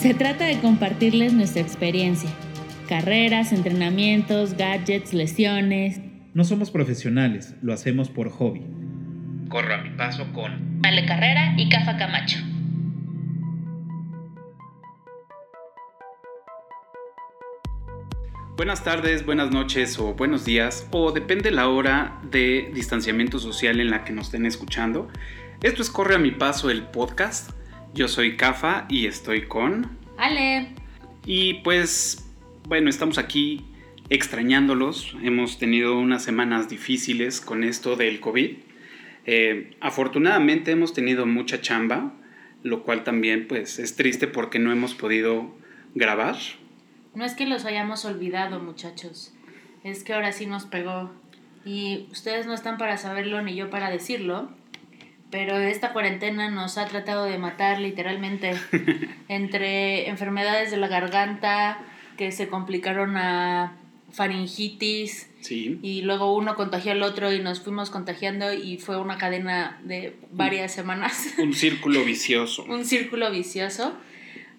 Se trata de compartirles nuestra experiencia. Carreras, entrenamientos, gadgets, lesiones. No somos profesionales, lo hacemos por hobby. Corro a mi paso con Ale Carrera y Cafa Camacho. Buenas tardes, buenas noches o buenos días, o depende la hora de distanciamiento social en la que nos estén escuchando. Esto es Corre a mi paso, el podcast. Yo soy Cafa y estoy con... Ale. Y pues, bueno, estamos aquí extrañándolos. Hemos tenido unas semanas difíciles con esto del COVID. Eh, afortunadamente hemos tenido mucha chamba, lo cual también pues es triste porque no hemos podido grabar. No es que los hayamos olvidado, muchachos. Es que ahora sí nos pegó. Y ustedes no están para saberlo ni yo para decirlo. Pero esta cuarentena nos ha tratado de matar literalmente. Entre enfermedades de la garganta que se complicaron a faringitis. Sí. Y luego uno contagió al otro y nos fuimos contagiando y fue una cadena de varias semanas. Un círculo vicioso. Un círculo vicioso.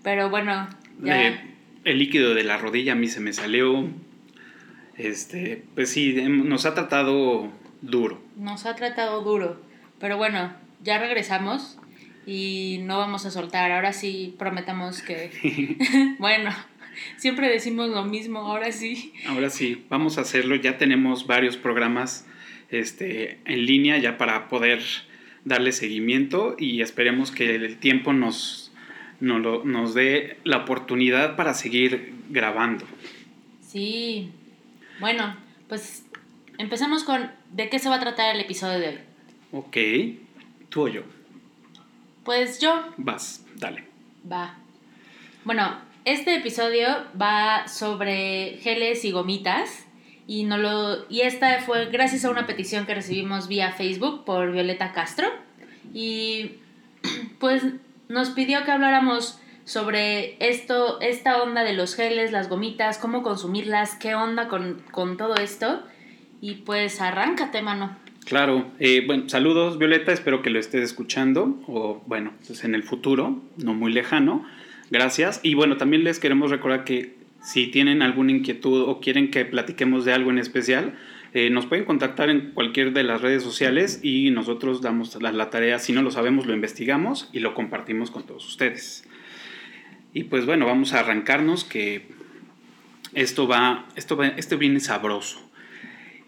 Pero bueno, ya. Eh, el líquido de la rodilla a mí se me salió. Este, pues sí, em- nos ha tratado duro. Nos ha tratado duro. Pero bueno, ya regresamos y no vamos a soltar. Ahora sí prometemos que... bueno, siempre decimos lo mismo, ahora sí. Ahora sí, vamos a hacerlo. Ya tenemos varios programas este, en línea ya para poder darle seguimiento y esperemos que el tiempo nos, nos, lo- nos dé la oportunidad para seguir grabando. Sí. Bueno, pues empezamos con de qué se va a tratar el episodio de hoy. Ok, tú o yo. Pues yo Vas, dale. Va. Bueno, este episodio va sobre geles y gomitas. Y, no lo, y esta fue gracias a una petición que recibimos vía Facebook por Violeta Castro. Y pues nos pidió que habláramos sobre esto, esta onda de los geles, las gomitas, cómo consumirlas, qué onda con, con todo esto. Y pues arráncate, mano. Claro, eh, bueno, saludos Violeta, espero que lo estés escuchando o bueno, pues en el futuro, no muy lejano. Gracias. Y bueno, también les queremos recordar que si tienen alguna inquietud o quieren que platiquemos de algo en especial, eh, nos pueden contactar en cualquier de las redes sociales y nosotros damos la, tarea, si no lo sabemos, lo investigamos y lo compartimos con todos ustedes. Y pues bueno, vamos a arrancarnos que esto va, esto va, esto viene sabroso.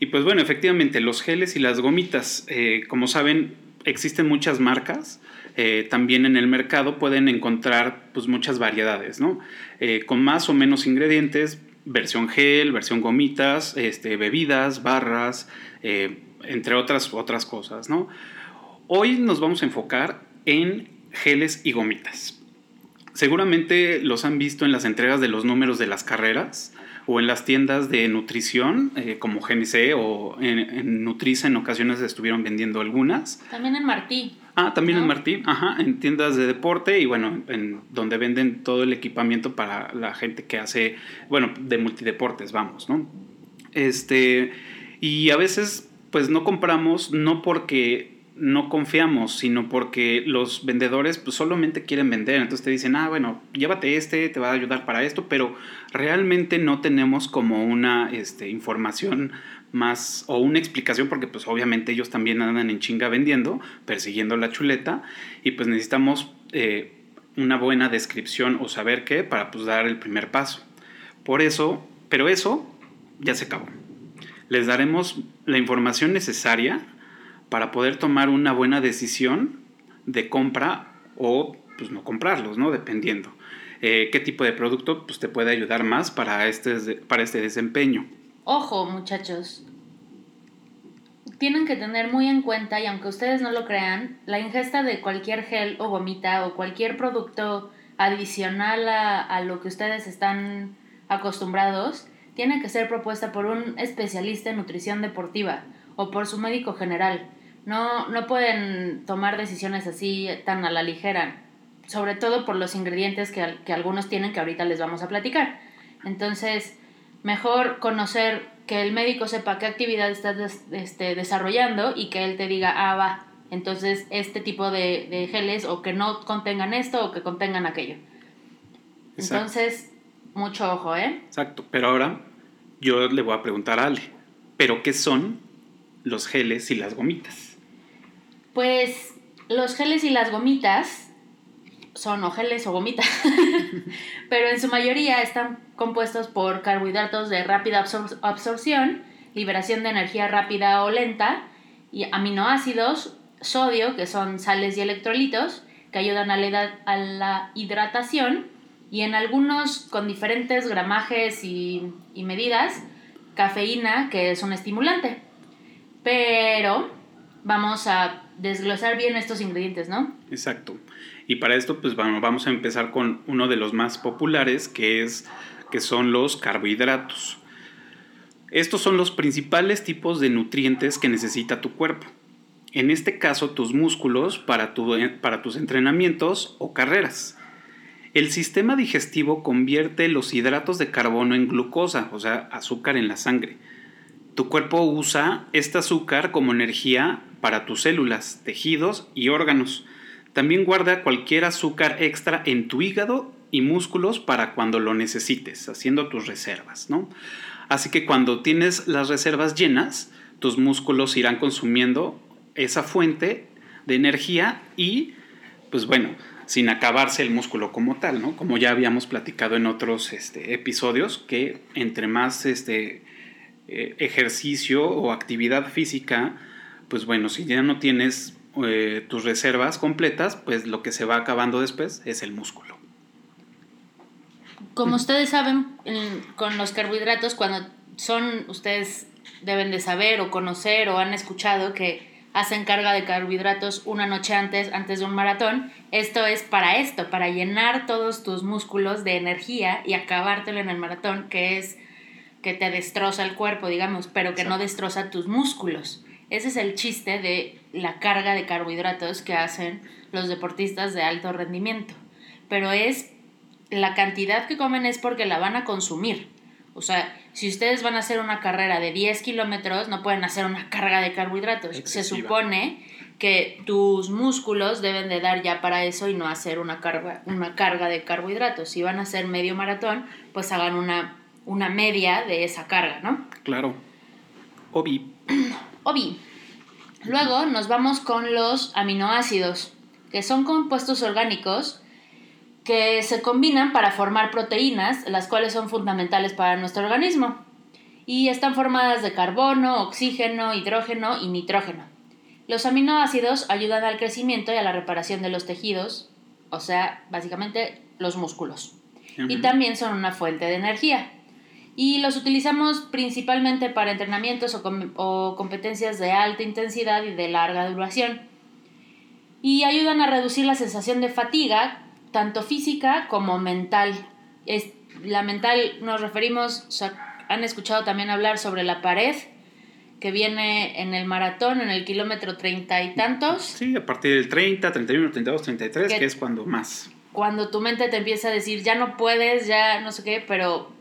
Y pues bueno, efectivamente, los geles y las gomitas, eh, como saben, existen muchas marcas. eh, también en el mercado pueden encontrar pues muchas variedades, ¿no? Eh, con más o menos ingredientes, versión gel, versión gomitas, este, bebidas, barras, entre otras, otras cosas, ¿no? Hoy nos vamos a enfocar en geles y gomitas. Seguramente los han visto en las entregas de los números de las carreras o en las tiendas de nutrición eh, como GNC o en, en Nutriza en ocasiones estuvieron vendiendo algunas. También en Martí. Ah, también en. Martí, ajá, en tiendas de deporte y bueno, en donde venden todo el equipamiento para la gente que hace, bueno, de multideportes, vamos, ¿no? Este, y a veces pues no compramos no porque no confiamos, sino porque los vendedores pues solamente quieren vender, entonces te dicen, ah, bueno, llévate este, te va a ayudar para esto, pero realmente no tenemos como una este, información más o una explicación porque pues obviamente ellos también andan en chinga vendiendo, persiguiendo la chuleta y pues necesitamos eh, una buena descripción o saber qué para pues dar el primer paso. Por eso, pero eso ya se acabó. Les daremos la información necesaria para poder tomar una buena decisión de compra o pues no comprarlos, ¿no? Dependiendo. Eh, qué tipo de producto pues, te puede ayudar más para este, para este desempeño. Ojo, muchachos. Tienen que tener muy en cuenta, y aunque ustedes no lo crean, la ingesta de cualquier gel o gomita o cualquier producto adicional a, a lo que ustedes están acostumbrados tiene que ser propuesta por un especialista en nutrición deportiva o por su médico general. No, no pueden tomar decisiones así tan a la ligera, sobre todo por los ingredientes que, que algunos tienen que ahorita les vamos a platicar. Entonces, mejor conocer que el médico sepa qué actividad estás des- este, desarrollando y que él te diga, ah, va, entonces este tipo de, de geles o que no contengan esto o que contengan aquello. Exacto. Entonces, mucho ojo, ¿eh? Exacto, pero ahora yo le voy a preguntar a Ale, ¿pero qué son los geles y las gomitas? Pues los geles y las gomitas son o geles o gomitas, pero en su mayoría están compuestos por carbohidratos de rápida absor- absorción, liberación de energía rápida o lenta, y aminoácidos, sodio, que son sales y electrolitos, que ayudan a la, hidratación, y en algunos con diferentes gramajes y medidas, cafeína, que es un estimulante. Pero vamos a desglosar bien estos ingredientes, ¿no? Exacto. Y para esto, pues bueno, vamos a empezar con uno de los más populares, que, es, que son los carbohidratos. Estos son los principales tipos de nutrientes que necesita tu cuerpo. En este caso, tus músculos para, tu- para tus entrenamientos o carreras. El sistema digestivo convierte los hidratos de carbono en glucosa, o sea, azúcar en la sangre. Tu cuerpo usa este azúcar como energía para tus células, tejidos y órganos. También guarda cualquier azúcar extra en tu hígado y músculos para cuando lo necesites, haciendo tus reservas, ¿no? Así que cuando tienes las reservas llenas, tus músculos irán consumiendo esa fuente de energía y, pues bueno, sin acabarse el músculo como tal, ¿no? Como ya habíamos platicado en otros este, episodios, que entre más este, eh, ejercicio o actividad física, pues bueno, si ya no tienes eh, tus reservas completas, pues lo que se va acabando después es el músculo. Como ustedes saben, en- con los carbohidratos, cuando son, ustedes deben de saber o conocer o han escuchado que hacen carga de carbohidratos una noche antes, antes de un maratón, esto es para esto, para llenar todos tus músculos de energía y acabártelo en el maratón, que es que te destroza el cuerpo, digamos, pero que no destroza tus músculos. Ese es el chiste de la carga de carbohidratos que hacen los deportistas de alto rendimiento. Pero es la cantidad que comen es porque la van a consumir. O sea, si ustedes van a hacer una carrera de 10 kilómetros, no pueden hacer una carga de carbohidratos. Se supone que tus músculos deben de dar ya para eso y no hacer una carga, una carga de carbohidratos. Si van a hacer medio maratón, pues hagan una, una media de esa carga, ¿no? Claro. Obi. Obi. Luego nos vamos con los aminoácidos, que son compuestos orgánicos que se combinan para formar proteínas, las cuales son fundamentales para nuestro organismo. Y están formadas de carbono, oxígeno, hidrógeno y nitrógeno. Los aminoácidos ayudan al crecimiento y a la reparación de los tejidos, o sea, básicamente los músculos. Y también son una fuente de energía. Y los utilizamos principalmente para entrenamientos o, com- o competencias de alta intensidad y de larga duración. Y ayudan a reducir la sensación de fatiga, tanto física como mental. Es, la mental nos referimos, o sea, han escuchado también hablar sobre la pared que viene en el maratón, en el kilómetro treinta y tantos. Sí, a partir del 30, 31, 32, 33, Que- que es cuando más. cuando tu mente te empieza a decir ya no puedes, ya no sé qué, pero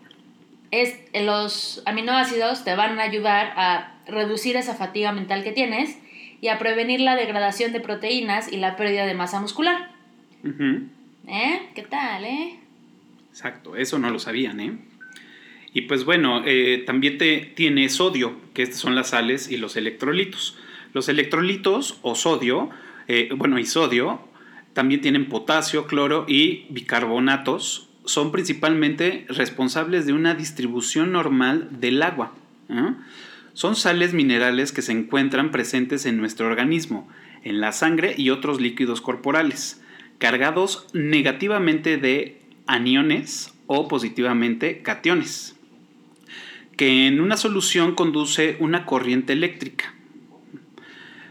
es, los aminoácidos te van a ayudar a reducir esa fatiga mental que tienes y a prevenir la degradación de proteínas y la pérdida de masa muscular. ¿Eh? ¿Qué tal, eh? Exacto, eso no lo sabían, ¿eh? Y pues bueno, eh, también te, tiene sodio, que estas son las sales y los electrolitos. Los electrolitos o sodio, eh, bueno, y sodio, también tienen potasio, cloro y bicarbonatos. Son principalmente responsables de una distribución normal del agua. ¿eh? Son sales minerales que se encuentran presentes en nuestro organismo, en la sangre y otros líquidos corporales, cargados negativamente de aniones o positivamente cationes, que en una solución conduce una corriente eléctrica.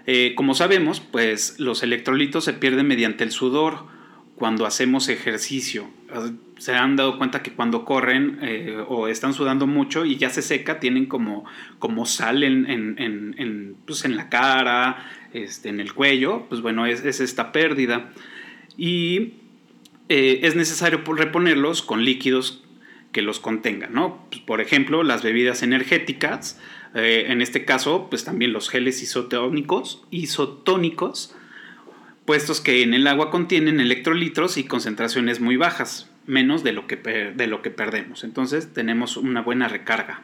Eh, como sabemos, pues los electrolitos se pierden mediante el sudor cuando hacemos ejercicio. Se han dado cuenta que cuando corren eh, o están sudando mucho y ya se seca, tienen como, como sal en, en, en, en, pues la cara, este, en el cuello. Pues bueno, es, es esta pérdida. Y eh, es necesario reponerlos con líquidos que los contengan, ¿no? Pues, por ejemplo, las bebidas energéticas, eh, en este caso, pues también los geles isotónicos, isotónicos puestos que en el agua contienen electrolitos y concentraciones muy bajas, menos de lo que, de lo que perdemos. Entonces tenemos una buena recarga.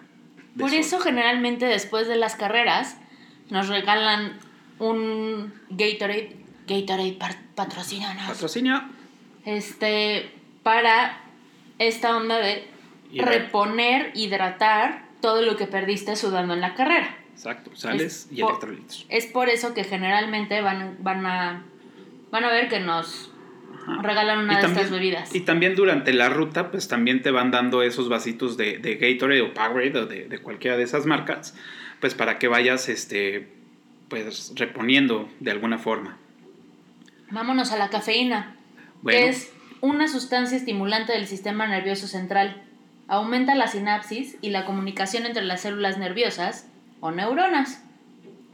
Por eso generalmente después de las carreras nos regalan un Gatorade. Gatorade patrocina. Patrocina. Este, para esta onda de reponer, hidratar todo lo que perdiste sudando en la carrera. Exacto, sales y electrolitos. Es por eso que generalmente van, van, a, van a ver que nos regalan una de estas bebidas. Y también durante la ruta, pues también te van dando esos vasitos de, de Gatorade o Powerade o de, de, cualquiera de esas marcas, pues para que vayas este, pues reponiendo de alguna forma. Vámonos a la cafeína, que es una sustancia estimulante del sistema nervioso central. Aumenta la sinapsis y la comunicación entre las células nerviosas o neuronas.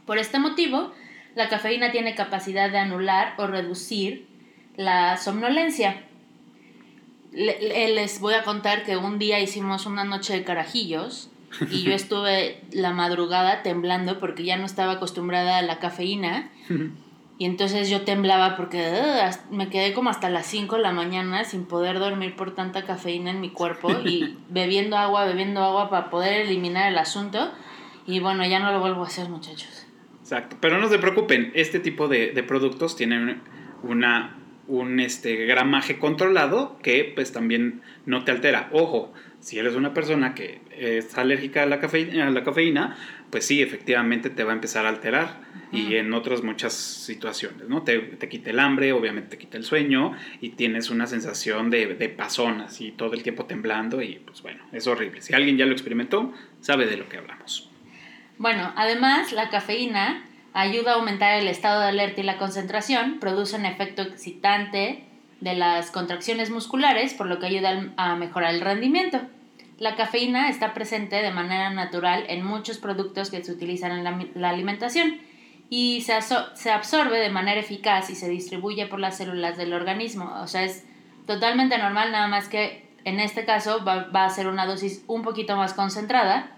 Por este motivo, la cafeína tiene capacidad de anular o reducir la somnolencia. Les voy a contar que un día hicimos una noche de carajillos y yo estuve la madrugada temblando porque ya no estaba acostumbrada a la cafeína. Y entonces yo temblaba porque me quedé como hasta las 5 de la mañana sin poder dormir por tanta cafeína en mi cuerpo y bebiendo agua, bebiendo agua para poder eliminar el asunto. Y bueno, ya no lo vuelvo a hacer, muchachos. Exacto. Pero no se preocupen, este tipo de, de productos tienen una, un este, gramaje controlado que pues también no te altera. Ojo, si eres una persona que es alérgica a la, cafeína, a la cafeína, pues sí, efectivamente te va a empezar a alterar y en otras muchas situaciones, ¿no? Te, te, quita el hambre, obviamente te quita el sueño y tienes una sensación de, de pasón, así todo el tiempo temblando y pues bueno, es horrible. Si alguien ya lo experimentó, sabe de lo que hablamos. Bueno, además la cafeína ayuda a aumentar el estado de alerta y la concentración, produce un efecto excitante de las contracciones musculares, por lo que ayuda a mejorar el rendimiento. La cafeína está presente de manera natural en muchos productos que se utilizan en la, alimentación y se, se, absorbe de manera eficaz y se distribuye por las células del organismo. O sea, es totalmente normal, nada más que en este caso va, va a ser una dosis un poquito más concentrada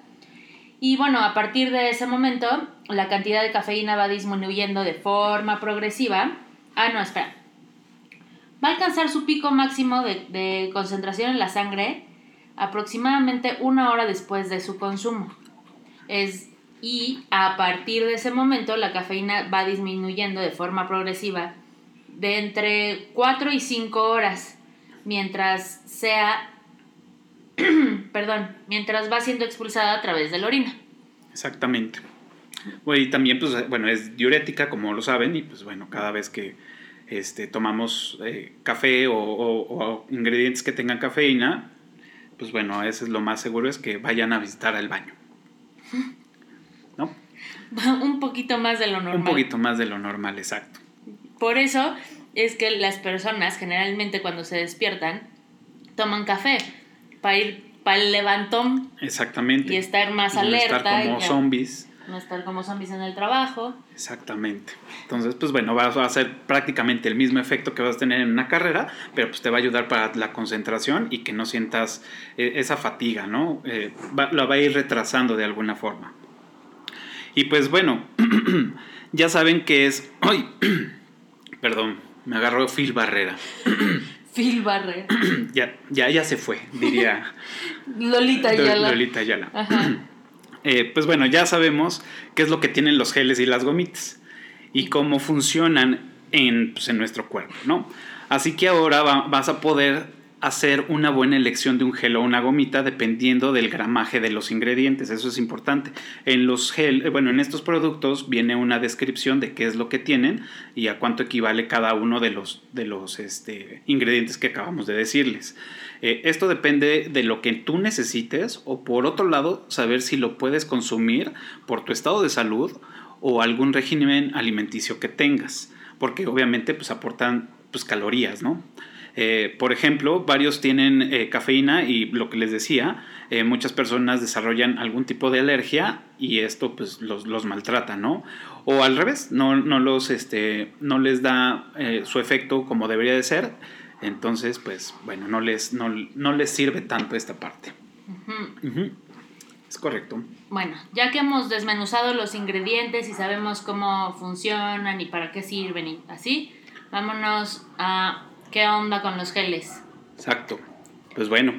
y bueno, a partir de ese momento, la cantidad de cafeína va disminuyendo de forma progresiva. Ah, no, espera. Va a alcanzar su pico máximo de, concentración en la sangre aproximadamente una hora después de su consumo. Es, y a partir de ese momento, la cafeína va disminuyendo de forma progresiva de entre 4 y 5 horas, mientras sea perdón, mientras va siendo expulsada a través de la orina. Exactamente. Y también, pues, bueno, es diurética, como lo saben, y pues bueno, cada vez que este, tomamos eh, café o, ingredientes que tengan cafeína, pues bueno, eso es lo más seguro, es que vayan a visitar al baño. ¿No? Un poquito más de lo normal. Un poquito más de lo normal, exacto. Por eso es que las personas generalmente cuando se despiertan toman café para ir para el levantón. Exactamente. Y estar más alerta. No estar como zombies. No estar como zombies en el trabajo. Exactamente. Entonces, pues bueno, va a hacer prácticamente el mismo efecto que vas a tener en una carrera, pero pues te va a ayudar para la concentración y que no sientas eh, esa fatiga, ¿no? Eh, lo va a ir retrasando de alguna forma. Y pues bueno, ya saben que es... ¡Ay! Perdón, me agarró Phil Barrera. Phil Barrera. ya, ya, ya se fue, diría Lolita Ayala. Lolita Ayala. Eh, pues bueno, ya sabemos qué es lo que tienen los geles y las gomitas y cómo funcionan en, pues, en nuestro cuerpo, ¿no? Así que ahora vas a poder hacer una buena elección de un gel o una gomita dependiendo del gramaje de los ingredientes. Eso es importante. En los gel, eh, bueno, en estos productos viene una descripción de qué es lo que tienen y a cuánto equivale cada uno de los, de los este, ingredientes que acabamos de decirles. Eh, esto depende de lo que tú necesites o por otro lado saber si lo puedes consumir por tu estado de salud o algún régimen alimenticio que tengas, porque obviamente pues aportan pues calorías, ¿no? Eh, por ejemplo, varios tienen eh, cafeína y lo que les decía, eh, muchas personas desarrollan algún tipo de alergia y esto pues los, los maltrata, ¿no? O al revés, no, no, los, este, no les da su efecto como debería de ser, entonces pues bueno, no les, no, les sirve tanto esta parte. Es correcto. Bueno, ya que hemos desmenuzado los ingredientes y sabemos cómo funcionan y para qué sirven y así, vámonos a qué onda con los geles. Exacto. Pues bueno,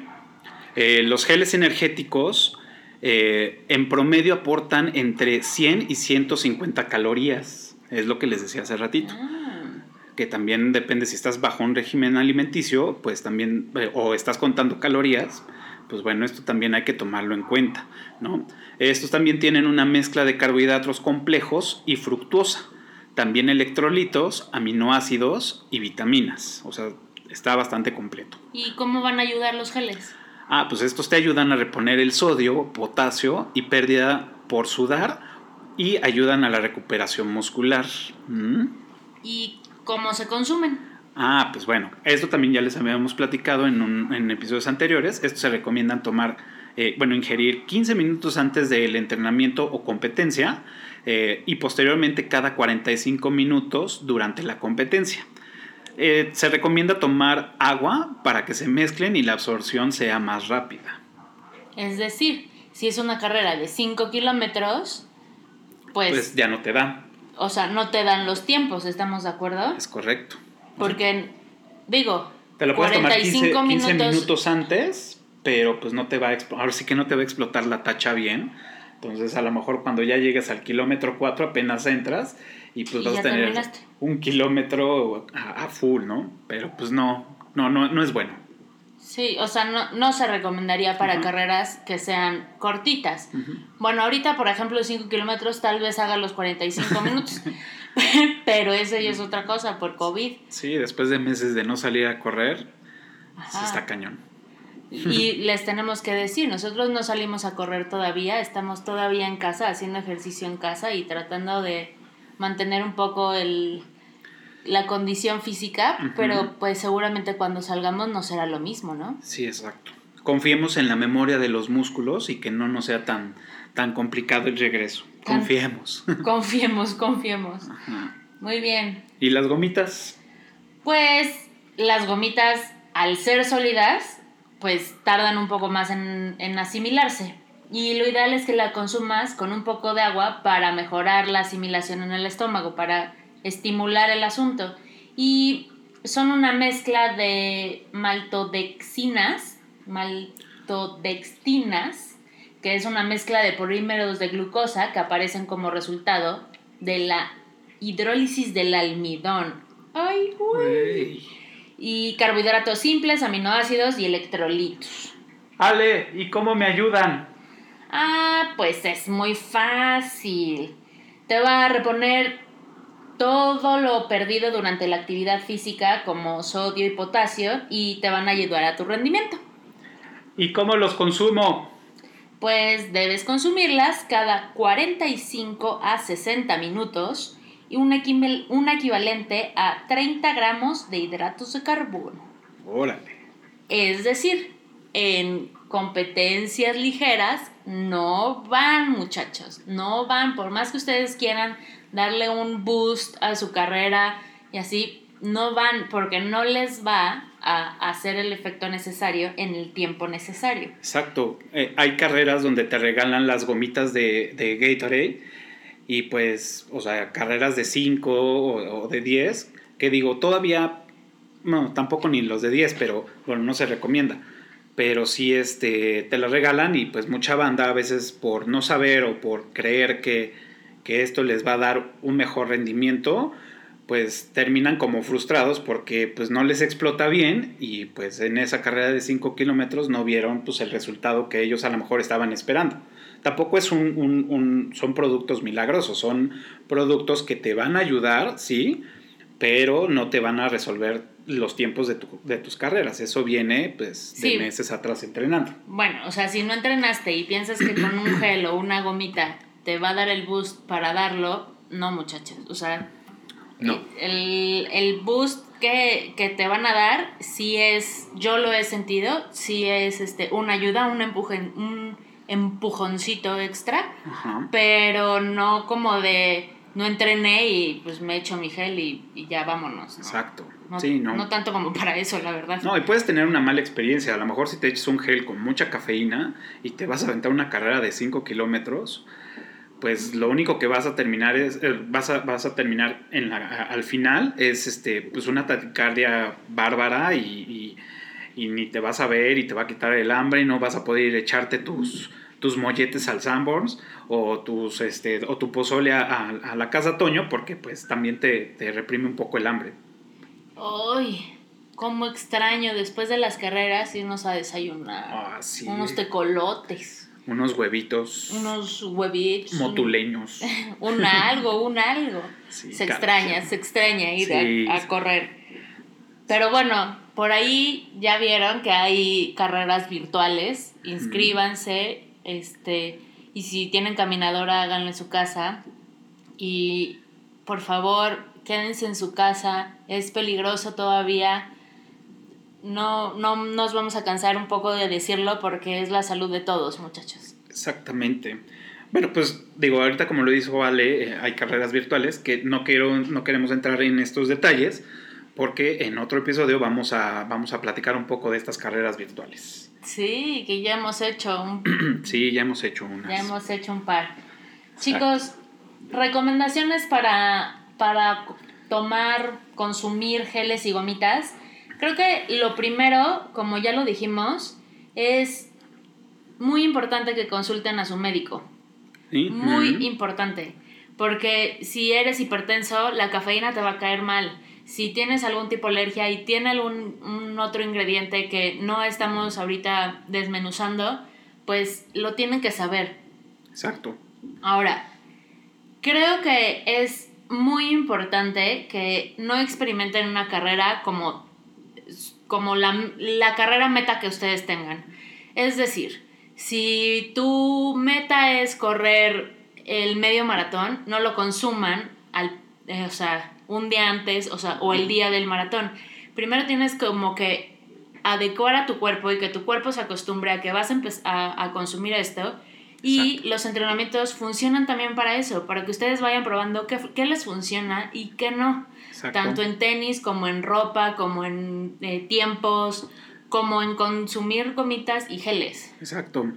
eh, los geles energéticos eh, en promedio aportan entre 100 y 150 calorías. Es lo que les decía hace ratito. Ah, Que también depende si estás bajo un régimen alimenticio, pues también, eh, o estás contando calorías, pues bueno, esto también hay que tomarlo en cuenta, ¿no? Estos también tienen una mezcla de carbohidratos complejos y fructuosa, también electrolitos, aminoácidos y vitaminas, o sea, está bastante completo. ¿Y cómo van a ayudar los geles? Ah, pues estos te ayudan a reponer el sodio, potasio y pérdida por sudar y ayudan a la recuperación muscular. ¿Mm? ¿Y cómo se consumen? Ah, pues bueno, esto también ya les habíamos platicado en, un- en episodios anteriores. Esto se recomiendan tomar, eh, bueno, ingerir 15 minutos antes del entrenamiento o competencia eh, y posteriormente cada 45 minutos durante la competencia. Eh, se recomienda tomar agua para que se mezclen y la absorción sea más rápida. Es decir, si es una carrera de 5 kilómetros, pues, Pues ya no te da, o sea, no te dan los tiempos, ¿estamos de acuerdo? es correcto. Porque, digo, Te lo puedes tomar 15, 45 15 minutos. minutos antes, pero pues no te va a explotar, ahora sí que no te va a explotar la tacha bien. Entonces a lo mejor cuando ya llegues al kilómetro 4 apenas entras y pues Y vas a tener terminaste. un kilómetro a, a full, ¿no? Pero pues no, no, no, no es bueno. Sí, o sea, no, no se recomendaría para Ujú. carreras que sean cortitas. Ujú. Bueno, ahorita, por ejemplo, 5 kilómetros tal vez haga los 45 minutos, pero eso ya es otra cosa por COVID. Sí, después de meses de no salir a correr, Ajá. está cañón. Y les tenemos que decir, nosotros no salimos a correr todavía, estamos todavía en casa, haciendo ejercicio en casa y tratando de mantener un poco el, la condición física, pero pues seguramente cuando salgamos no será lo mismo, ¿no? Sí, exacto. Confiemos en la memoria de los músculos y que no nos sea tan, tan complicado el regreso. Confiemos. Confiemos, confiemos. Ajá. Muy bien. ¿Y las gomitas? Pues las gomitas, al ser sólidas, pues tardan un poco más en, en asimilarse. Y lo ideal es que la consumas con un poco de agua para mejorar la asimilación en el estómago, para estimular el asunto. Y son una mezcla de maltodexinas, maltodextinas, que es una mezcla de polímeros de glucosa que aparecen como resultado de la hidrólisis del almidón. ¡Ay, güey! Y carbohidratos simples, aminoácidos y electrolitos. Ale, ¿y cómo me ayudan? Ah, pues es muy fácil. Te va a reponer todo lo perdido durante la actividad física como sodio y potasio y te van a ayudar a tu rendimiento. ¿Y cómo los consumo? Pues debes consumirlas cada 45 a 60 minutos y un, equival- un equivalente a 30 gramos de hidratos de carbono. Órale. Es decir, en competencias ligeras no van, muchachos, no van. Por más que ustedes quieran darle un boost a su carrera y así, no van porque no les va a hacer el efecto necesario en el tiempo necesario. Exacto. Eh, hay carreras donde te regalan las gomitas de, de Gatorade y pues, o sea, carreras de 5 o, de 10, que digo, todavía, no, tampoco ni los de 10, pero bueno, no se recomienda. Pero sí este, te las regalan y pues mucha banda a veces por no saber o por creer que, que esto les va a dar un mejor rendimiento, pues terminan como frustrados porque pues no les explota bien y pues en esa carrera de 5 kilómetros no vieron pues el resultado que ellos a lo mejor estaban esperando. Tampoco es un, un- un- son productos milagrosos, son productos que te van a ayudar, sí, pero no te van a resolver los tiempos de, tu- de tus carreras. Eso viene pues de Sí. meses atrás entrenando. Bueno, o sea, si no entrenaste y piensas que con un gel o una gomita te va a dar el boost para darlo, no, muchachos. O sea, No. el, el boost que, que te van a dar, sí es, yo lo he sentido, sí es este, una ayuda, un, empuje, un empujoncito extra, Ajá. pero no como de no entrené y pues me echo mi gel y, y ya vámonos. ¿no? Exacto. No, sí, no. no tanto como para eso, la verdad. No, y puedes tener una mala experiencia. A lo mejor si te echas un gel con mucha cafeína y te vas a aventar una carrera de 5 kilómetros, pues lo único que vas a terminar es, eh, vas, a, vas a terminar en la, al final es este, pues una taquicardia bárbara y, y, y, ni te vas a ver y te va a quitar el hambre y no vas a poder echarte tus, tus molletes al Sanborns o, tus, este, o tu pozole a, a, la casa Toño porque pues también te, te reprime un poco el hambre. Ay, cómo extraño después de las carreras irnos a desayunar. Ah, sí. Unos tecolotes. Unos huevitos. Unos huevitos. Motuleños. Un, un algo, un algo. Sí, se extraña, se extraña ir sí, a, a, correr. Pero bueno, por ahí ya vieron que hay carreras virtuales. Inscríbanse. Mm. Este. Y si tienen caminadora, háganlo en su casa. Y por favor, quédense en su casa. Es peligroso todavía no, no nos vamos a cansar un poco de decirlo porque es la salud de todos, muchachos. Exactamente. Bueno, pues digo, ahorita como lo dijo Ale, eh, hay carreras virtuales que no, quiero, no queremos entrar en estos detalles porque en otro episodio vamos a, vamos a platicar un poco de estas carreras virtuales. Sí, que ya hemos hecho un... sí, ya hemos hecho unas. Ya hemos hecho un par. Chicos, recomendaciones para, para tomar, consumir geles y gomitas. Creo que lo primero, como ya lo dijimos, es muy importante que consulten a su médico. ¿Sí? Muy Mm. importante. Porque si eres hipertenso, la cafeína te va a caer mal. Si tienes algún tipo de alergia y tiene algún un otro ingrediente que no estamos ahorita desmenuzando, pues lo tienen que saber. Exacto. Ahora, creo que es muy importante que no experimenten una carrera como, como la, la carrera meta que ustedes tengan. Es decir, si tu meta es correr el medio maratón, no lo consuman al, eh, o sea, un día antes o, sea, o el día del maratón. Primero tienes como que adecuar a tu cuerpo y que tu cuerpo se acostumbre a que vas a, a, a consumir esto. Y Exacto. los entrenamientos funcionan también para eso, para que ustedes vayan probando qué, qué les funciona y qué no. Exacto. Tanto en tenis como en ropa, como en eh, tiempos, como en consumir gomitas y geles. Exacto.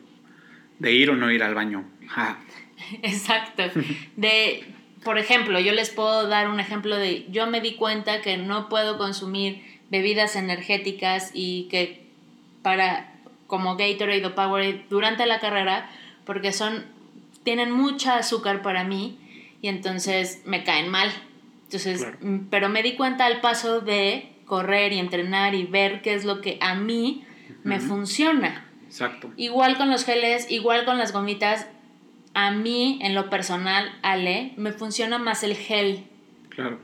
De ir o no ir al baño. Ja. Exacto. De, por ejemplo, yo les puedo dar un ejemplo de, yo me di cuenta que no puedo consumir bebidas energéticas y que para, como Gatorade o Powerade, durante la carrera, porque son, tienen mucha azúcar para mí y entonces me caen mal. Entonces, claro. pero me di cuenta al paso de correr y entrenar y ver qué es lo que a mí uh -huh. me funciona. Exacto. Igual con los geles, igual con las gomitas, a mí, en lo personal, Ale, me funciona más el gel. Claro.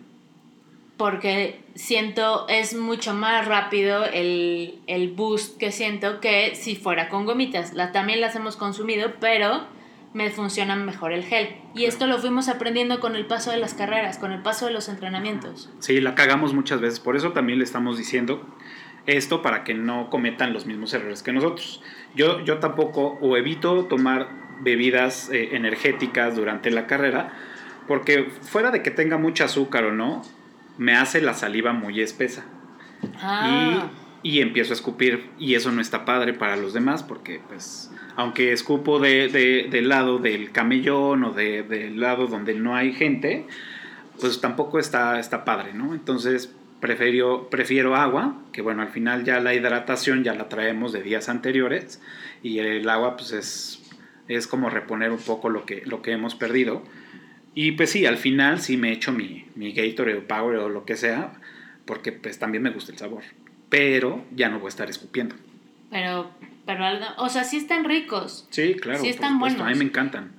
Porque siento, es mucho más rápido el, el boost que siento que si fuera con gomitas. La, también las hemos consumido, pero me funciona mejor el gel. Y claro. esto lo fuimos aprendiendo con el paso de las carreras, con el paso de los entrenamientos. Sí, la cagamos muchas veces. Por eso también le estamos diciendo esto para que no cometan los mismos errores que nosotros. Yo, yo tampoco o evito tomar bebidas eh, energéticas durante la carrera porque fuera de que tenga mucho azúcar o no, me hace la saliva muy espesa. Ah. Y, y, empiezo a escupir y eso no está padre para los demás porque pues aunque escupo de, de, del lado del camellón o de, del lado donde no hay gente, pues tampoco está, está padre, ¿no? Entonces prefiero, prefiero agua, que bueno, al final ya la hidratación ya la traemos de días anteriores y el agua pues es, es como reponer un poco lo que, lo que hemos perdido. Y pues sí, al final sí me echo mi, mi Gatorade o Power o lo que sea, porque pues también me gusta el sabor. Pero ya no voy a estar escupiendo. Pero, pero algo, o sea, sí están ricos. Sí, claro. Sí están buenos. A mí me encantan.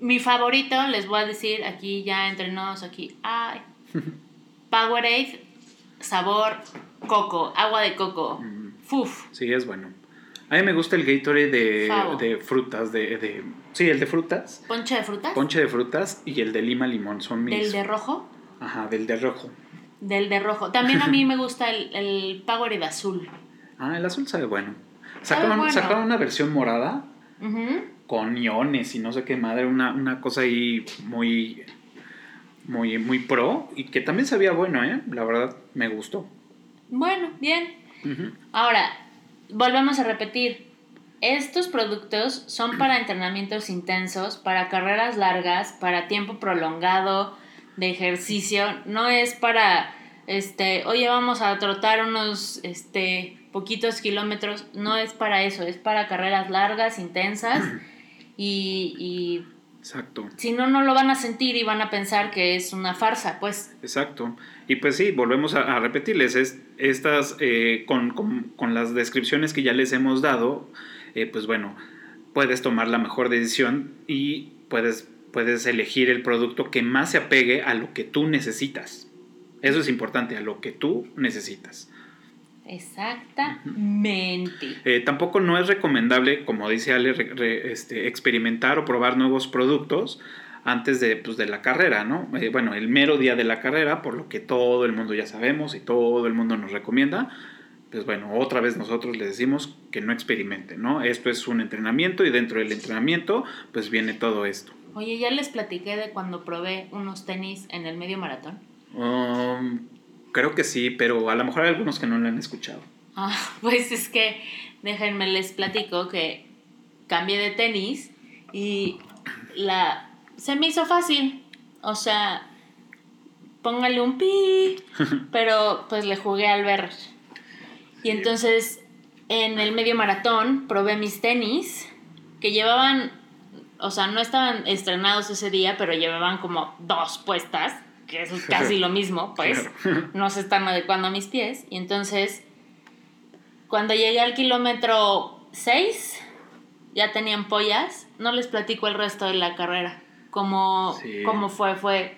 Mi favorito, les voy a decir aquí ya entre nos, aquí, ay, Powerade, sabor coco, agua de coco. Mm. Fuf. Sí, es bueno. A mí me gusta el Gatorade de, de frutas, de, de, Sí, el de frutas. ¿Ponche de frutas? Ponche de frutas y el de lima limón son mis... ¿Del de rojo? Ajá, del de rojo. Del de rojo. También a mí me gusta el, el Powerade azul. Ah, el azul sabe bueno. Sacaron, bueno. sacaron una versión morada uh -huh. con iones y no sé qué madre, una, una cosa ahí muy, muy, muy pro y que también sabía bueno, ¿eh? La verdad, me gustó. Bueno, bien. Uh -huh. Ahora, volvemos a repetir. estos productos son para entrenamientos intensos, para carreras largas, para tiempo prolongado de ejercicio, no es para este, oye, vamos a trotar unos este poquitos kilómetros, no es para eso, es para carreras largas, intensas y, y Exacto. Si no, no lo van a sentir y van a pensar que es una farsa, pues. Exacto. Y pues sí, volvemos a, repetirles, es, estas, eh, con, con, las descripciones que ya les hemos dado, eh, pues bueno, puedes tomar la mejor decisión y puedes, puedes elegir el producto que más se apegue a lo que tú necesitas. Eso es importante, a lo que tú necesitas. Exactamente. Eh, tampoco no es recomendable, como dice Ale, este, experimentar o probar nuevos productos antes de, pues, de la carrera, ¿no? Eh, bueno, el mero día de la carrera, por lo que todo el mundo ya sabemos y todo el mundo nos recomienda, pues bueno, otra vez nosotros les decimos que no experimenten, ¿no? Esto es un entrenamiento y dentro del entrenamiento, pues viene todo esto. Oye, ya les platiqué de cuando probé unos tenis en el medio maratón. Um, Creo que sí, pero a lo mejor hay algunos que no lo han escuchado. Ah, pues es que déjenme les platico que cambié de tenis y la se me hizo fácil. O sea, póngale un pi, pero pues le jugué al ver. Y entonces en el medio maratón probé mis tenis que llevaban, o sea, no estaban estrenados ese día, pero llevaban como dos puestas que es casi lo mismo, pues no se están adecuando a mis pies. Y entonces, cuando llegué al kilómetro 6, ya tenían pollas. No les platico el resto de la carrera. Cómo, cómo fue, fue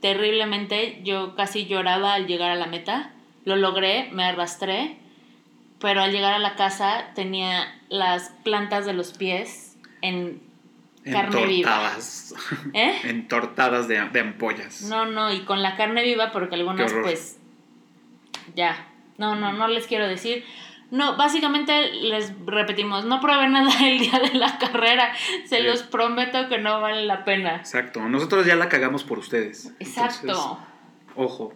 terriblemente. Yo casi lloraba al llegar a la meta. Lo logré, me arrastré. Pero al llegar a la casa tenía las plantas de los pies en carne viva. ¿Eh? Entortadas de, de, ampollas. No, no, y con la carne viva, porque algunas, pues. Ya. No, no, no les quiero decir. No, básicamente les repetimos, no prueben nada el día de la carrera. Se los prometo que no vale la pena. Exacto. Nosotros ya la cagamos por ustedes. Exacto. ojo.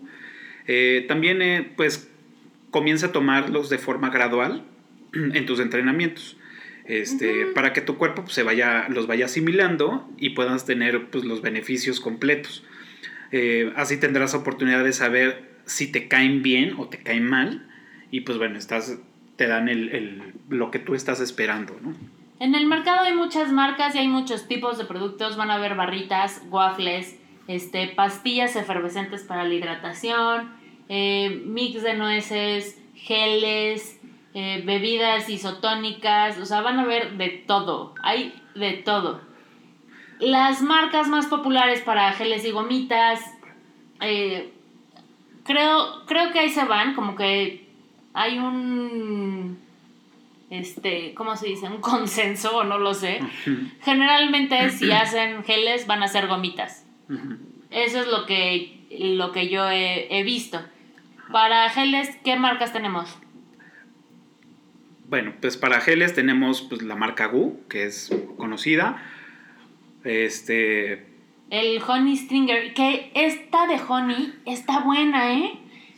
Eh, también, eh, pues, comienza a tomarlos de forma gradual en tus entrenamientos este, para que tu cuerpo pues, se vaya, los vaya asimilando y puedas tener pues, los beneficios completos. Eh, así tendrás oportunidad de saber si te caen bien o te caen mal y pues bueno, estás, te dan el, lo que tú estás esperando, ¿no? En el mercado hay muchas marcas y hay muchos tipos de productos, van a haber barritas, waffles, este, pastillas efervescentes para la hidratación, eh, mix de nueces, geles, eh, bebidas isotónicas, o sea, van a ver de todo, hay de todo. Las marcas más populares para geles y gomitas, eh, creo, creo que ahí se van, como que hay un, este, ¿cómo se dice? Un consenso, o no lo sé. Generalmente si hacen geles van a ser gomitas. Eso es lo que, lo que yo he, he visto. Para geles, ¿qué marcas tenemos? Bueno, pues para geles tenemos pues, la marca Gu, que es conocida. Este. El Honey Stringer, que esta de Honey está buena, ¿eh?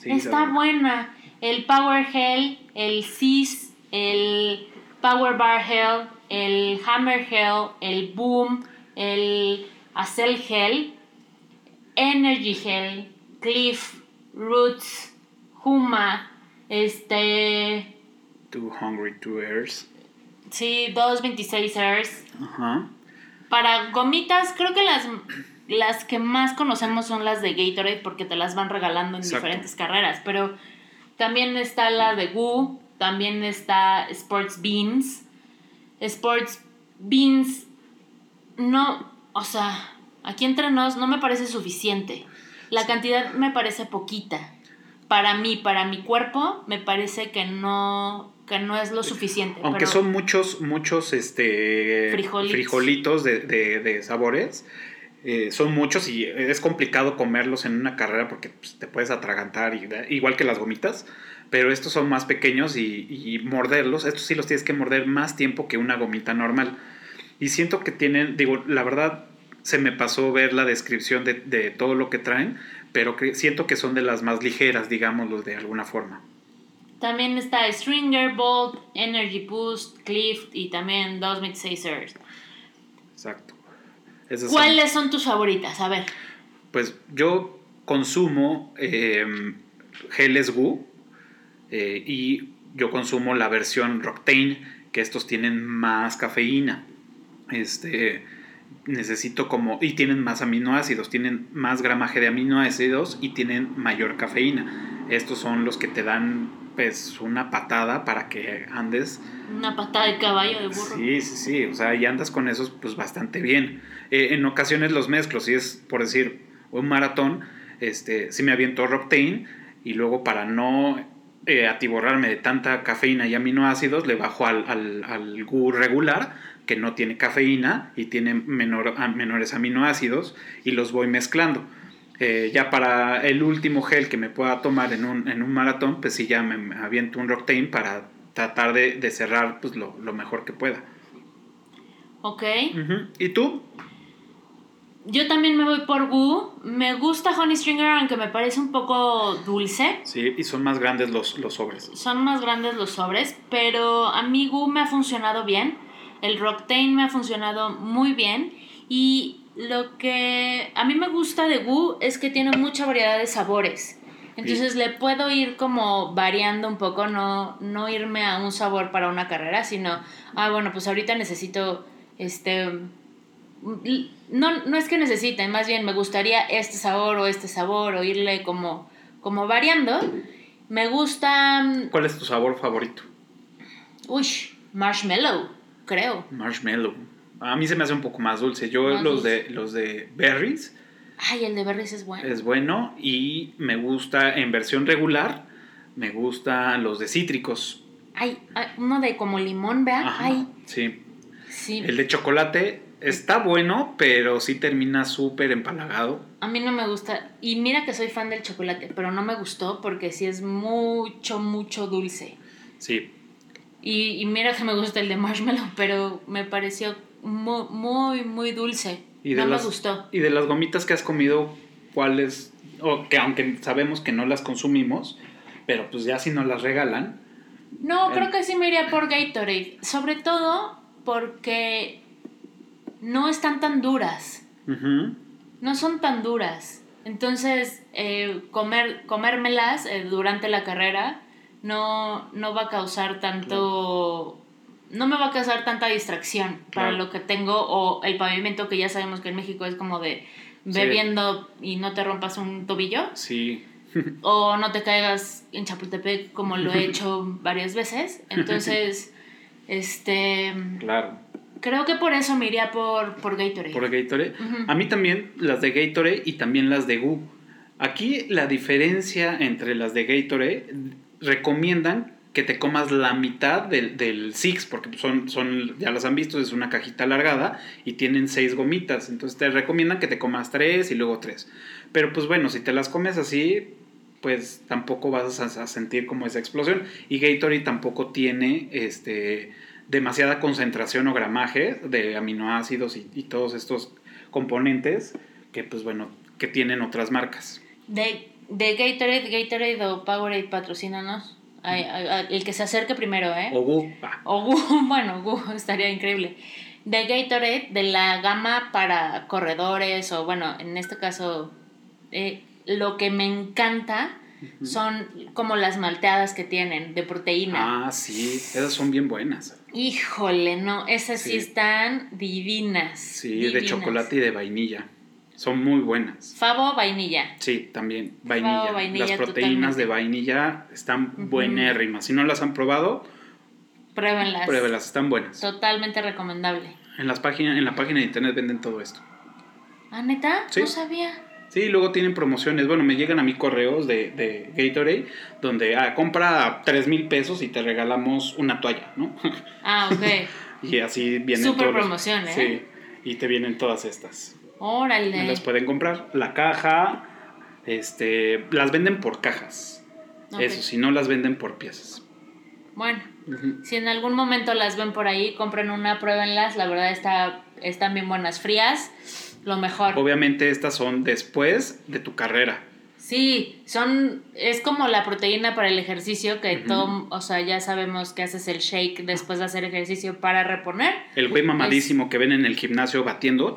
está buena. El Power Gel, el Cis, el Power Bar Gel, el Hammer Gel, el Boom, el Acel Gel, Energy Gel, Cliff, Roots, Huma, este Too Hungry to Airs. Sí, 226 Airs. Ajá. Para gomitas, creo que las, las que más conocemos son las de Gatorade porque te las van regalando en diferentes carreras. Pero también está la de Goo, también está Sports Beans. Sports Beans, no, o sea, aquí entre nos no me parece suficiente. La cantidad me parece poquita. Para mí, para mi cuerpo, me parece que no que no es lo suficiente. Aunque son muchos, muchos este, frijolitos, de, sabores. Eh, son muchos y es complicado comerlos en una carrera porque pues, te puedes atragantar, igual que las gomitas. Pero estos son más pequeños y, morderlos, estos sí los tienes que morder más tiempo que una gomita normal. Y siento que tienen, digo, la verdad se me pasó ver la descripción de, de todo lo que traen, pero que siento que son de las más ligeras, digámoslo de alguna forma. También está Stringer, Bolt, Energy Boost, Clift y también dos Mid Exacto. Esas ¿Cuáles son tus favoritas? A ver. Pues yo consumo eh, geles Gu eh, y yo consumo la versión Roctane, que estos tienen más cafeína. Este necesito como y tienen más aminoácidos, tienen más gramaje de aminoácidos y tienen mayor cafeína. Estos son los que te dan pues una patada para que andes Una patada de caballo de burro. Sí, sí, sí, o sea, y andas con esos pues bastante bien. Eh, en ocasiones los mezclo, si es por decir un maratón, este, si me aviento Roctane y luego para no eh, atiborrarme de tanta cafeína y aminoácidos, le bajo al, al, al GU regular, que no tiene cafeína y tiene menor, a- menores aminoácidos, y los voy mezclando. Eh, ya para el último gel que me pueda tomar en un, en un maratón, pues sí, ya me, me aviento un Roctane para tratar de, de cerrar pues, lo, lo mejor que pueda. Ok. Ujú. ¿Y tú? Yo también me voy por Gu. Me gusta Honey Stringer, aunque me parece un poco dulce. Sí, y son más grandes los, los sobres. Son más grandes los sobres, pero a mí Gu me ha funcionado bien. El Roctane me ha funcionado muy bien. Y lo que a mí me gusta de Gu es que tiene mucha variedad de sabores. Entonces le puedo ir como variando un poco, no, no irme a un sabor para una carrera, sino, ah, bueno, pues ahorita necesito este no, no es que necesite, más bien me gustaría este sabor o este sabor o irle como, como variando. Me gusta, mm, ¿Cuál es tu sabor favorito? uy, marshmallow, creo. Marshmallow. A mí se me hace un poco más dulce. Yo Más los dulce. de los de berries Ay, el de berries es bueno. es bueno y me gusta en versión regular. Me gustan los de cítricos. Ay, ay, uno de como limón, vea. Ajá, Ay, sí. sí. El de chocolate está bueno, pero sí termina súper empalagado. A mí no me gusta. Y mira que soy fan del chocolate, pero no me gustó porque sí es mucho, mucho dulce. Sí. Y, y mira que me gusta el de marshmallow, pero me pareció muy, muy, muy dulce. Y de no las, me gustó. Y de las gomitas que has comido, ¿cuáles? O que aunque sabemos que no las consumimos, pero pues ya si nos las regalan. No, creo que sí me iría por Gatorade. Sobre todo porque no están tan duras. No son tan duras. Entonces, eh, comer, comérmelas eh, durante la carrera no, no va a causar tanto... No me va a causar tanta distracción para lo que tengo o el pavimento que ya sabemos que en México es como de Sí. bebiendo y no te rompas un tobillo Sí. o no te caigas en Chapultepec como lo he hecho varias veces. Entonces, este Claro. Creo que por eso me iría por, por Gatorade. Por Gatorade. A mí también las de Gatorade y también las de Gu. Aquí la diferencia entre las de Gatorade recomiendan que te comas la mitad del, del Six, porque son, son, ya las han visto, es una cajita alargada y tienen seis gomitas. Entonces te recomiendan que te comas tres y luego tres. Pero pues bueno, si te las comes así, pues tampoco vas a, a sentir como esa explosión. Y Gatorade tampoco tiene este, demasiada concentración o gramaje de aminoácidos y, y todos estos componentes que pues bueno, que tienen otras marcas. De, de Gatorade, Gatorade o Powerade, patrocínanos. Ay, ay, ay, el que se acerque primero, ¿eh? O Gu, ah, O Gu, bueno, Gu estaría increíble. De Gatorade, de la gama para corredores, o bueno, en este caso, eh, lo que me encanta son como las malteadas que tienen de proteína. ah, sí, esas son bien buenas. Híjole, no, esas sí, Sí. están divinas. Sí, divinas. de chocolate y de vainilla. Son muy buenas. Favo vainilla. Sí, también vainilla. vainilla, Las proteínas totalmente. de vainilla están Ujú. buenérrimas. Si no las han probado, Pruébenlas. pruébelas, están buenas. Totalmente recomendable. En, las páginas, en la página de internet venden todo esto. ¿Ah, neta? Sí. No sabía. Sí, luego tienen promociones. Bueno, me llegan a mí correos de, de Gatorade donde ah, compra 3 mil pesos y te regalamos una toalla, ¿no? Ah, ok. y así vienen Súper todos los- promoción, ¿eh? Sí, y te vienen todas estas. Me Órale. las pueden comprar. La caja, este, las venden por cajas. Eso, si no las venden por piezas. Bueno, si en algún momento las ven por ahí, compren una, pruébenlas. La verdad está, están bien buenas frías. Lo mejor. Obviamente estas son después de tu carrera. Sí, son, es como la proteína para el ejercicio que todo, o sea, ya sabemos que haces el shake después de hacer ejercicio para reponer. El güey mamadísimo que ven en el gimnasio batiendo,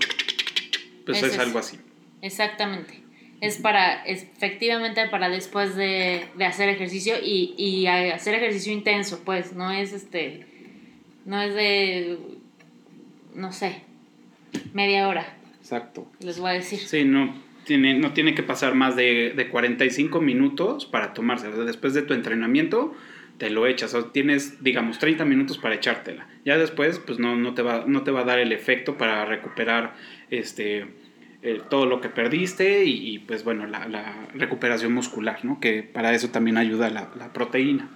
pues es, algo así. Exactamente. Es para, efectivamente, para después de, hacer ejercicio y, y hacer ejercicio intenso, pues, no es este, no es de, no sé, media hora. Exacto. Les voy a decir. Sí, no tiene, no tiene que pasar más de, de 45 minutos para tomarse. después de tu entrenamiento, te lo echas. O tienes, digamos, 30 minutos para echártela. Ya después, pues no, no, te, va, no te va a dar el efecto para recuperar este, todo lo que perdiste y, pues bueno, la, la, recuperación muscular, ¿no? Que para eso también ayuda la, la proteína.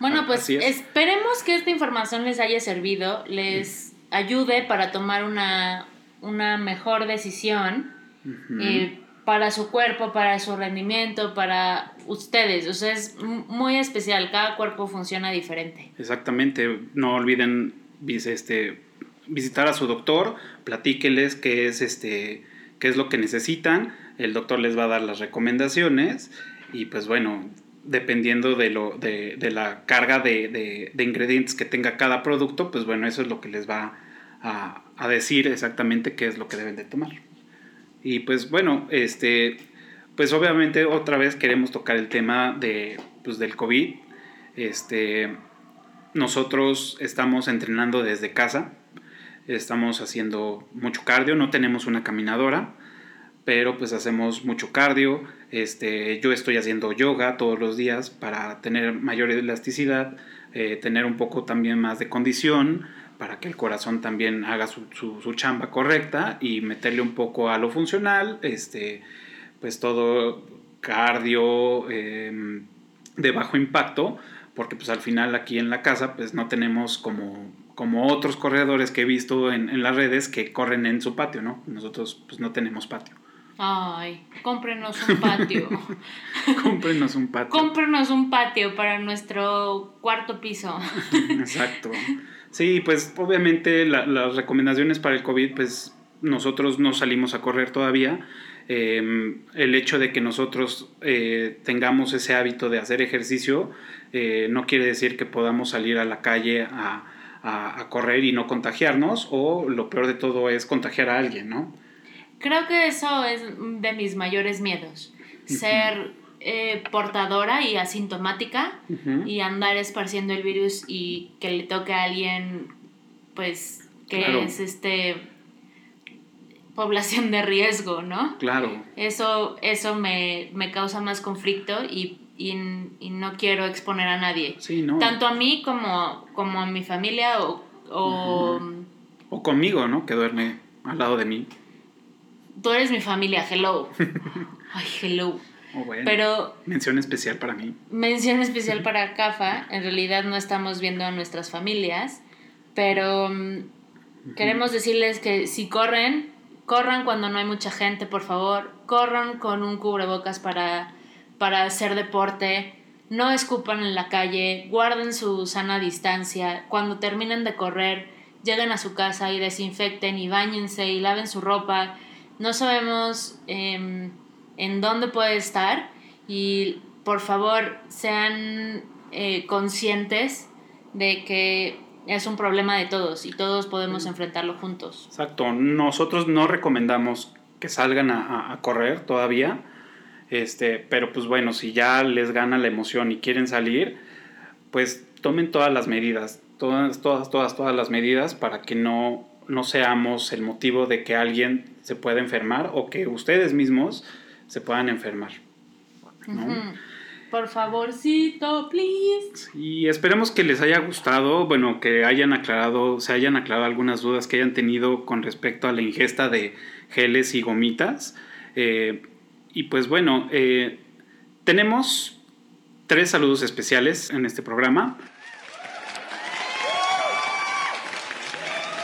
Bueno, ah, pues esperemos que esta información les haya servido, les ayude para tomar una, una mejor decisión eh, para su cuerpo, para su rendimiento, para ustedes. O sea, es muy especial, cada cuerpo funciona diferente. Exactamente, no olviden este, visitar a su doctor, platíqueles qué es, este, qué es lo que necesitan, el doctor les va a dar las recomendaciones y pues bueno, dependiendo de, lo, de, de la carga de, de, de, ingredientes que tenga cada producto, pues bueno, eso es lo que les va a, a decir exactamente qué es lo que deben de tomar. Y pues bueno, este, pues obviamente otra vez queremos tocar el tema de, pues, del COVID. Este, nosotros estamos entrenando desde casa, estamos haciendo mucho cardio, no tenemos una caminadora, pero pues hacemos mucho cardio. Este, yo estoy haciendo yoga todos los días para tener mayor elasticidad, eh, tener un poco también más de condición para que el corazón también haga su, su, chamba correcta y meterle un poco a lo funcional, este, pues todo cardio em, de bajo impacto, porque pues al final aquí en la casa pues no tenemos como, como otros corredores que he visto en, en las redes que corren en su patio, ¿no? Nosotros pues no tenemos patio. Ay, cómprenos un patio. cómprenos un patio. Cómprenos un patio para nuestro cuarto piso. Exacto. Sí, pues obviamente las recomendaciones para el COVID, pues nosotros no salimos a correr todavía. Em, el hecho de que nosotros eh, tengamos ese hábito de hacer ejercicio eh, no quiere decir que podamos salir a la calle a, a, correr y no contagiarnos o lo peor de todo es contagiar a alguien, ¿no? Creo que eso es de mis mayores miedos, ser eh, portadora y asintomática y andar esparciendo el virus y que le toque a alguien, pues, que es este población de riesgo, ¿no? Claro. Eso, eso me, causa más conflicto y, no quiero exponer a nadie. Sí, no. Tanto a mí como, como a mi familia o... O, o conmigo, ¿no? Que duerme al lado de mí. Tú eres mi familia, hello. Ay, hello. Oh, pero mención especial para mí. Mención especial para CAFA. En realidad no estamos viendo a nuestras familias, pero mm, queremos decirles que si corren, corran cuando no hay mucha gente, por favor. Corran con un cubrebocas para, para hacer deporte. No escupan en la calle, guarden su sana distancia. Cuando terminen de correr, lleguen a su casa y desinfecten y bañense y laven su ropa. No sabemos em, en dónde puede estar y por favor sean eh, conscientes de que es un problema de todos y todos podemos enfrentarlo juntos. Exacto, nosotros no recomendamos que salgan a, correr todavía, este, pero pues bueno, si ya les gana la emoción y quieren salir, pues tomen todas las medidas, todas, todas, todas, todas las medidas para que no, no seamos el motivo de que alguien se pueda enfermar o que ustedes mismos se puedan enfermar. Por favorcito, please. Y esperemos que les haya gustado, bueno, que hayan aclarado, se hayan aclarado algunas dudas que hayan tenido con respecto a la ingesta de geles y gomitas. Eh, y pues bueno, eh, tenemos tres saludos especiales en este programa.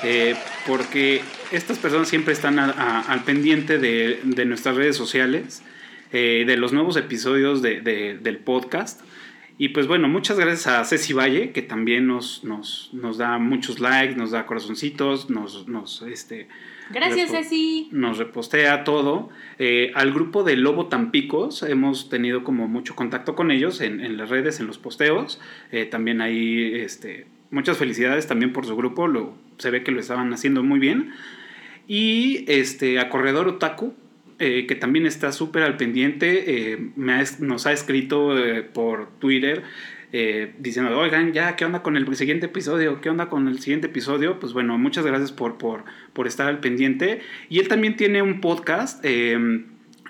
Eh, porque estas personas siempre están al pendiente de, nuestras redes sociales, eh, de los nuevos episodios del podcast. Y pues bueno, muchas gracias a Ceci Valle, que también nos, nos, da muchos likes, nos da corazoncitos, nos, nos este, Gracias, Ceci. Nos repostea todo. Eh, al grupo de Lobo Tampicos hemos tenido como mucho contacto con ellos en, en las redes, en los posteos. Eh, también hay este, muchas felicidades también por su grupo. Lo, se ve que lo estaban haciendo muy bien. Y este, a Corredor Otaku, eh, que también está súper al pendiente, eh, me ha nos ha escrito eh, por Twitter diciendo, oigan, ya, ¿qué onda con el siguiente episodio? ¿Qué onda con el siguiente episodio? Pues bueno, muchas gracias por, por, por estar al pendiente. Y él también tiene un podcast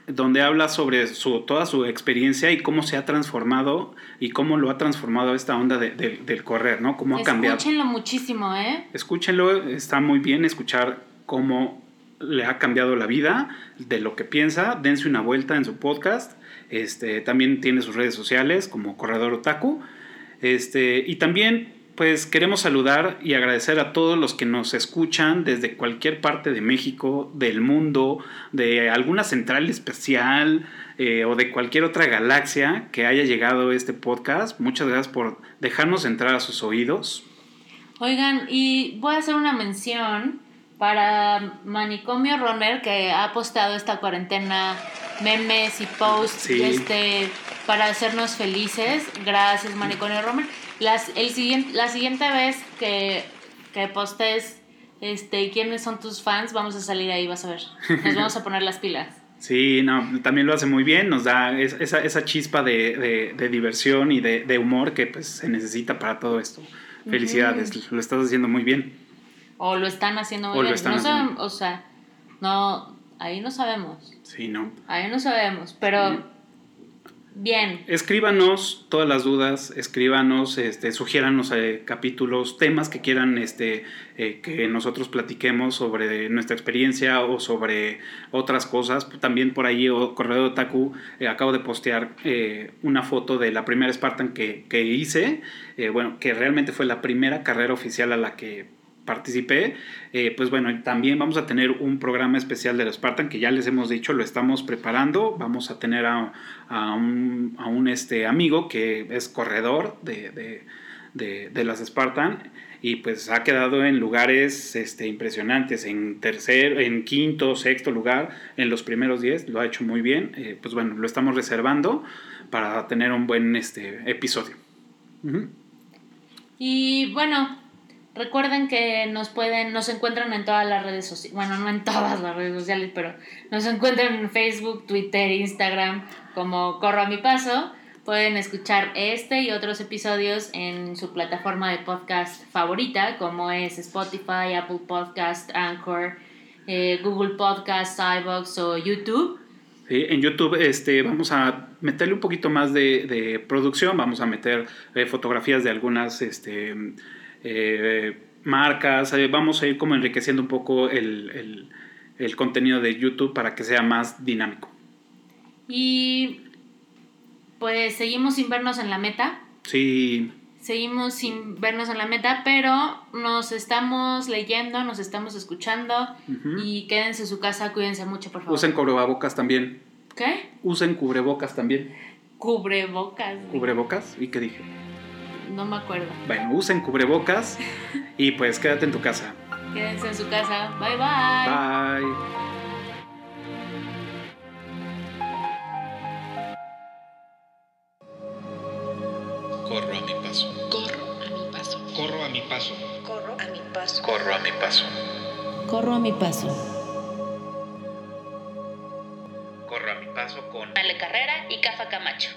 donde habla sobre su, toda su experiencia y cómo se ha transformado y cómo lo ha transformado esta onda de, del correr, ¿no? Cómo ha cambiado. Escúchenlo muchísimo, ¿eh? Escúchenlo, está muy bien escuchar cómo le ha cambiado la vida, de lo que piensa, dense una vuelta en su podcast. Este, también tiene sus redes sociales como Corredor Otaku. Este, y también pues queremos saludar y agradecer a todos los que nos escuchan desde cualquier parte de México, del mundo, de alguna central especial eh, o de cualquier otra galaxia que haya llegado este podcast. Muchas gracias por dejarnos entrar a sus oídos. Oigan, y voy a hacer una mención para Manicomio Runner, que ha postado esta cuarentena memes y posts este, para hacernos felices. Gracias, Manicomio Runner. Las, el siguiente, la siguiente vez que, que postes este, quiénes son tus fans, vamos a salir ahí, vas a ver. Nos vamos a poner las pilas. Sí, no, también lo hace muy bien, nos da esa, esa chispa de, de, diversión y de, de, humor que pues se necesita para todo esto. Felicidades, lo estás haciendo muy bien. O lo están haciendo muy bien. no o sea, no, ahí no sabemos. Sí, no. Ahí no sabemos, pero bien. Escríbanos todas las dudas, escríbanos, este, sugiéranos eh, capítulos, temas que quieran este, eh, que nosotros platiquemos sobre nuestra experiencia o sobre otras cosas. También por ahí, o Correo de Otaku, eh, acabo de postear una foto de la primera Spartan que, que hice, bueno, que realmente fue la primera carrera oficial a la que participé, eh, pues bueno, también vamos a tener un programa especial de los Spartan que ya les hemos dicho, lo estamos preparando. Vamos a tener a, un, este, amigo que es corredor de, de, de, las Spartan y pues ha quedado en lugares este, impresionantes, en tercer, en quinto, sexto lugar, en los primeros diez, lo ha hecho muy bien. Eh, pues bueno, lo estamos reservando para tener un buen este, episodio. Y bueno, Recuerden que nos pueden, nos encuentran en todas las redes sociales, bueno, no en todas las redes sociales, pero nos encuentran en Facebook, Twitter, Instagram como Corro a mi paso. Pueden escuchar este y otros episodios en su plataforma de podcast favorita, como es Spotify, Apple Podcast, Anchor, eh, Google Podcast, iVoox o YouTube. Sí, en YouTube este, vamos a meterle un poquito más de, producción, vamos a meter eh, fotografías de algunas este, eh, marcas, eh, vamos a ir como enriqueciendo un poco el, contenido de YouTube para que sea más dinámico. Y pues seguimos sin vernos en la meta. Sí. Seguimos sin vernos en la meta, pero nos estamos leyendo, nos estamos escuchando y quédense en su casa, cuídense mucho, por favor. Usen cubrebocas también. ¿Qué? Usen cubrebocas también. Cubrebocas. ¿Cubrebocas? ¿Y qué dije? No me acuerdo. Bueno, usen cubrebocas y pues quédate en tu casa. Quédense en su casa. Bye bye. Bye. Corro a mi paso. Corro a mi paso. Corro a mi paso. Corro a mi paso. Corro a mi paso. Corro a mi paso. Corro a mi paso con Ale Carrera y Cafa Camacho.